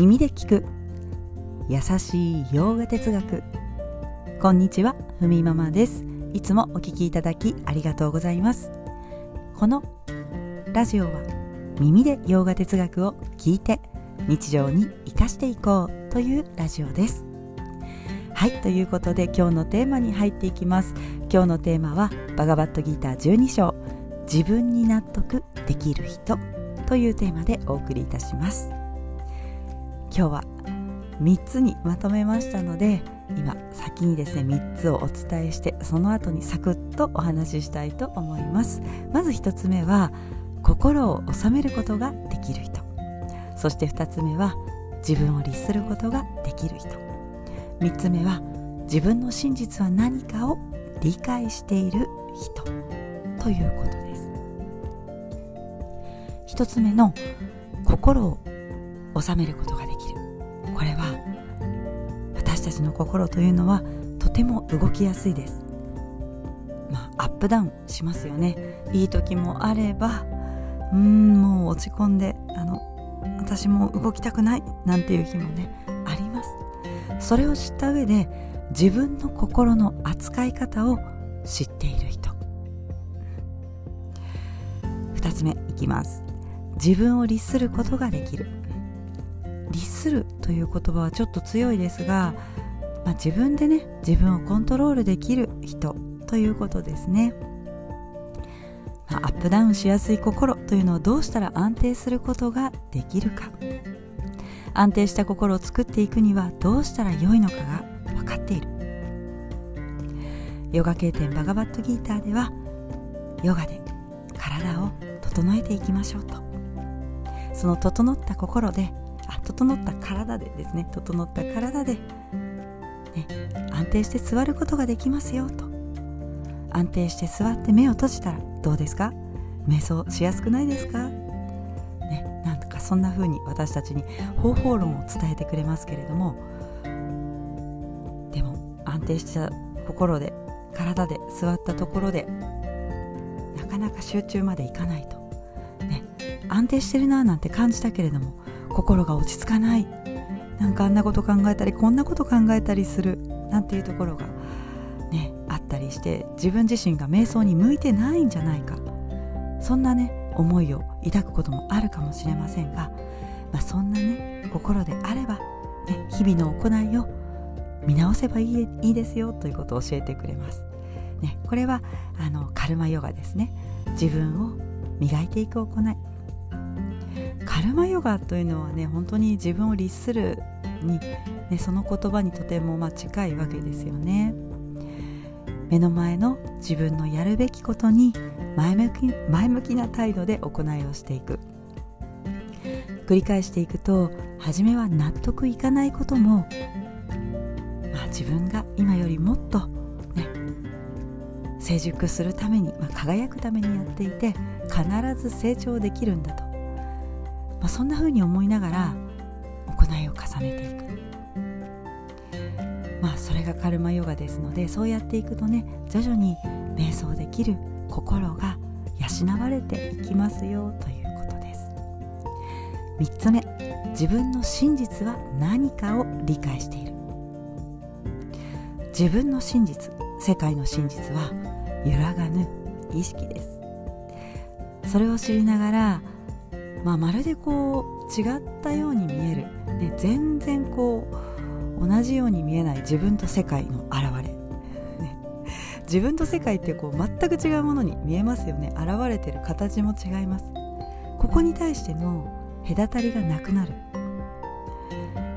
耳で聞く。優しい洋画哲学。こんにちはふみママです。いつもお聞きいただきありがとうございます。このラジオは耳で洋画哲学を聞いて日常に生かしていこうというラジオです。はいということで今日のテーマに入っていきます。今日のテーマはバガバットギーター12章。自分に納得できる人というテーマでお送りいたします。今日は3つにまとめましたので今先にですね3つをお伝えしてその後にサクッとお話ししたいと思います。まず1つ目は心を収めることができる人。そして2つ目は自分を律することができる人。3つ目は自分の真実は何かを理解している人。ということです。1つ目の心を収めることができる。これは私たちの心というのはとても動きやすいです。まあアップダウンしますよね。いい時もあればうんもう落ち込んであの私も動きたくないなんていう日もねあります。それを知った上で自分の心の扱い方を知っている人。2つ目いきます。自分を律することができる。律するという言葉はちょっと強いですが、まあ、自分でね自分をコントロールできる人ということですね、まあ、アップダウンしやすい心というのをどうしたら安定することができるか。安定した心を作っていくにはどうしたら良いのかが分かっている。ヨガ経典バガバットギーターではヨガで体を整えていきましょうと。その整った心で整った体でですね整った体で、ね、安定して座ることができますよと。安定して座って目を閉じたらどうですか？瞑想しやすくないですか？ねなんとかそんな風に私たちに方法論を伝えてくれますけれどもでも安定した心で体で座ったところでなかなか集中までいかないと、ね、安定してるななんて感じたけれども心が落ち着かない。なんかあんなこと考えたりこんなこと考えたりするなんていうところがねあったりして自分自身が瞑想に向いてないんじゃないか。そんなね思いを抱くこともあるかもしれませんが、まあ、そんなね心であれば、ね、日々の行いを見直せばいいいいですよということを教えてくれます。ね、これはあのカルマヨガですね。自分を磨いていく行い。カルマヨガというのはね本当に自分を律するに、ね、その言葉にとてもまあ近いわけですよね。目の前の自分のやるべきことに前向き前向きな態度で行いをしていく。繰り返していくと初めは納得いかないことも、まあ、自分が今よりもっとね成熟するために、まあ、輝くためにやっていて必ず成長できるんだと。まあ、そんな風に思いながら行いを重ねていく。まあそれがカルマヨガですのでそうやっていくとね徐々に瞑想できる心が養われていきますよということです。3つ目自分の真実は何かを理解している。自分の真実世界の真実は揺らがぬ意識です。それを知りながらまあ、まるでこう違ったように見える、ね、全然こう同じように見えない自分と世界の現れ、ね、自分と世界ってこう全く違うものに見えますよね。現れてる形も違います。ここに対しての隔たりがなくなる。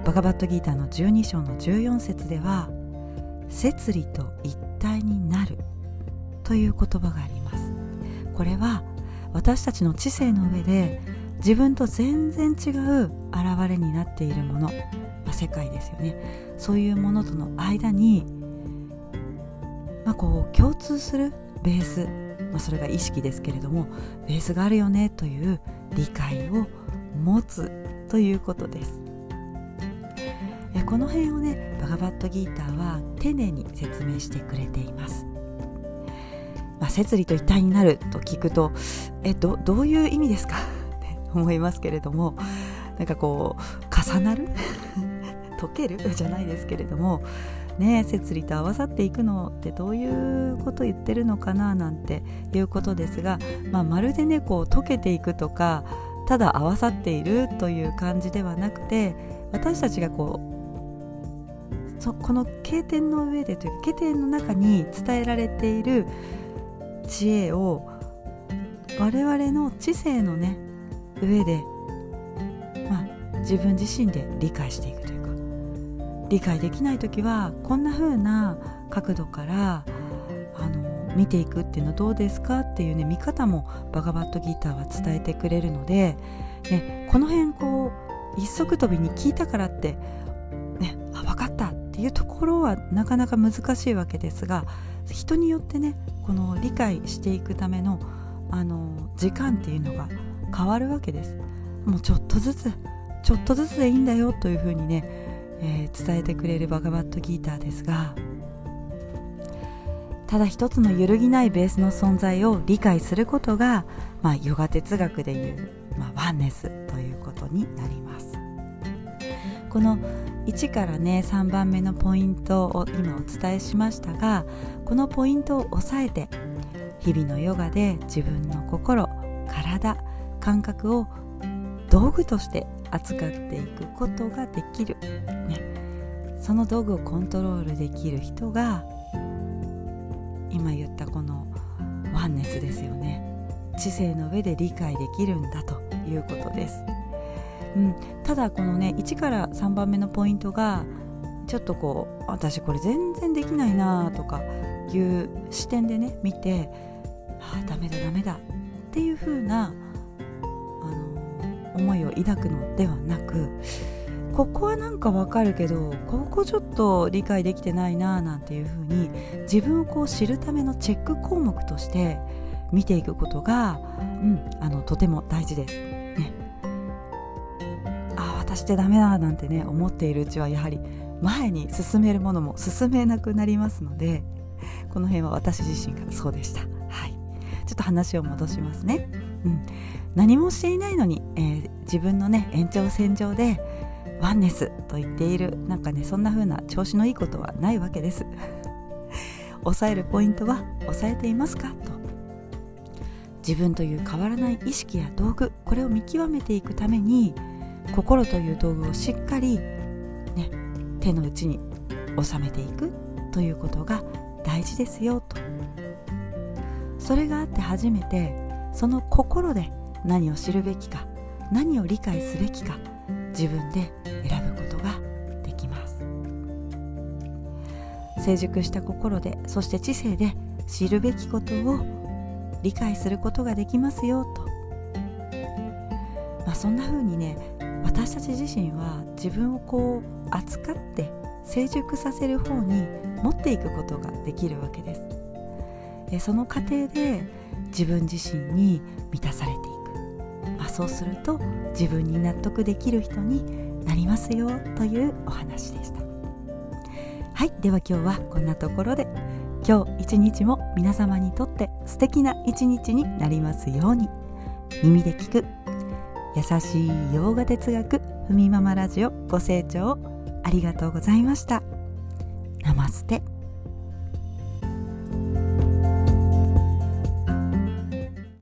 バガバットギーターの12章の14節では摂理と一体になる。という言葉があります。これは私たちの知性の上で自分と全然違う現れになっているもの、まあ、世界ですよね。そういうものとの間に、まあ、こう共通するベース、まあ、それが意識ですけれどもベースがあるよねという理解を持つということです。この辺をねバガバットギーターは丁寧に説明してくれています。ま、摂理と一体になると聞くとえどどういう意味ですか？思いますけれどもなんかこう重なる？溶ける？じゃないですけれどもね摂理と合わさっていくのってどういうこと言ってるのかな？なんていうことですが、まあ、まるでねこう溶けていくとかただ合わさっているという感じではなくて私たちがこうそこの経典の上でというか経典の中に伝えられている知恵を我々の知性のね上で、まあ、自分自身で理解していくというか理解できない時はこんな風な角度からあの見ていくっていうのはどうですか？っていうね見方もバガバットギターは伝えてくれるので、ね、この辺こう一足飛びに聞いたからって、ね、あ分かった！っていうところはなかなか難しいわけですが人によってねこの理解していくためのあの時間っていうのが変わるわけです。もうちょっとずつちょっとずつでいいんだよというふうにね、えー、伝えてくれるバガバットギーターですがただ一つの揺るぎないベースの存在を理解することが、まあ、ヨガ哲学でいう、まあ、ワンネスということになります。この1からね3番目のポイントを今お伝えしましたがこのポイントを押さえて日々のヨガで自分の心体感覚を道具として扱っていくことができる、ね、その道具をコントロールできる人が今言ったこのワンネスですよね。知性の上で理解できるんだということです、うん、ただこのね1から3番目のポイントがちょっとこう私これ全然できないなとかいう視点でね見てああダメだダメだっていう風な抱くのではなくここはなんかわかるけどここちょっと理解できてないななんていう風に自分をこう知るためのチェック項目として見ていくことが、うん、あのとても大事です。ね、ああ私ってダメだなんてね思っているうちはやはり前に進めるものも進めなくなりますのでこの辺は私自身がそうでした。はいちょっと話を戻しますね、うん、何もしていないのに、えー、自分のね延長線上でワンネスと言っているなんかねそんな風な調子のいいことはないわけです。抑えるポイントは抑えていますか？と。自分という変わらない意識や道具これを見極めていくために心という道具をしっかり、ね、手の内に収めていくということが大事ですよと。それがあって初めてその心で何を知るべきか何を理解すべきか自分で選ぶことができます。成熟した心でそして知性で知るべきことを理解することができますよと、まあ、そんな風にね私たち自身は自分をこう扱って成熟させる方に持っていくことができるわけです。でその過程で自分自身に満たされていく、まあ、そうすると自分に納得できる人になりますよというお話でした。はいでは今日はこんなところで。今日一日も皆様にとって素敵な一日になりますように。耳で聞く。優しい洋画哲学。ふみママラジオご清聴ありがとうございました。ナマステ。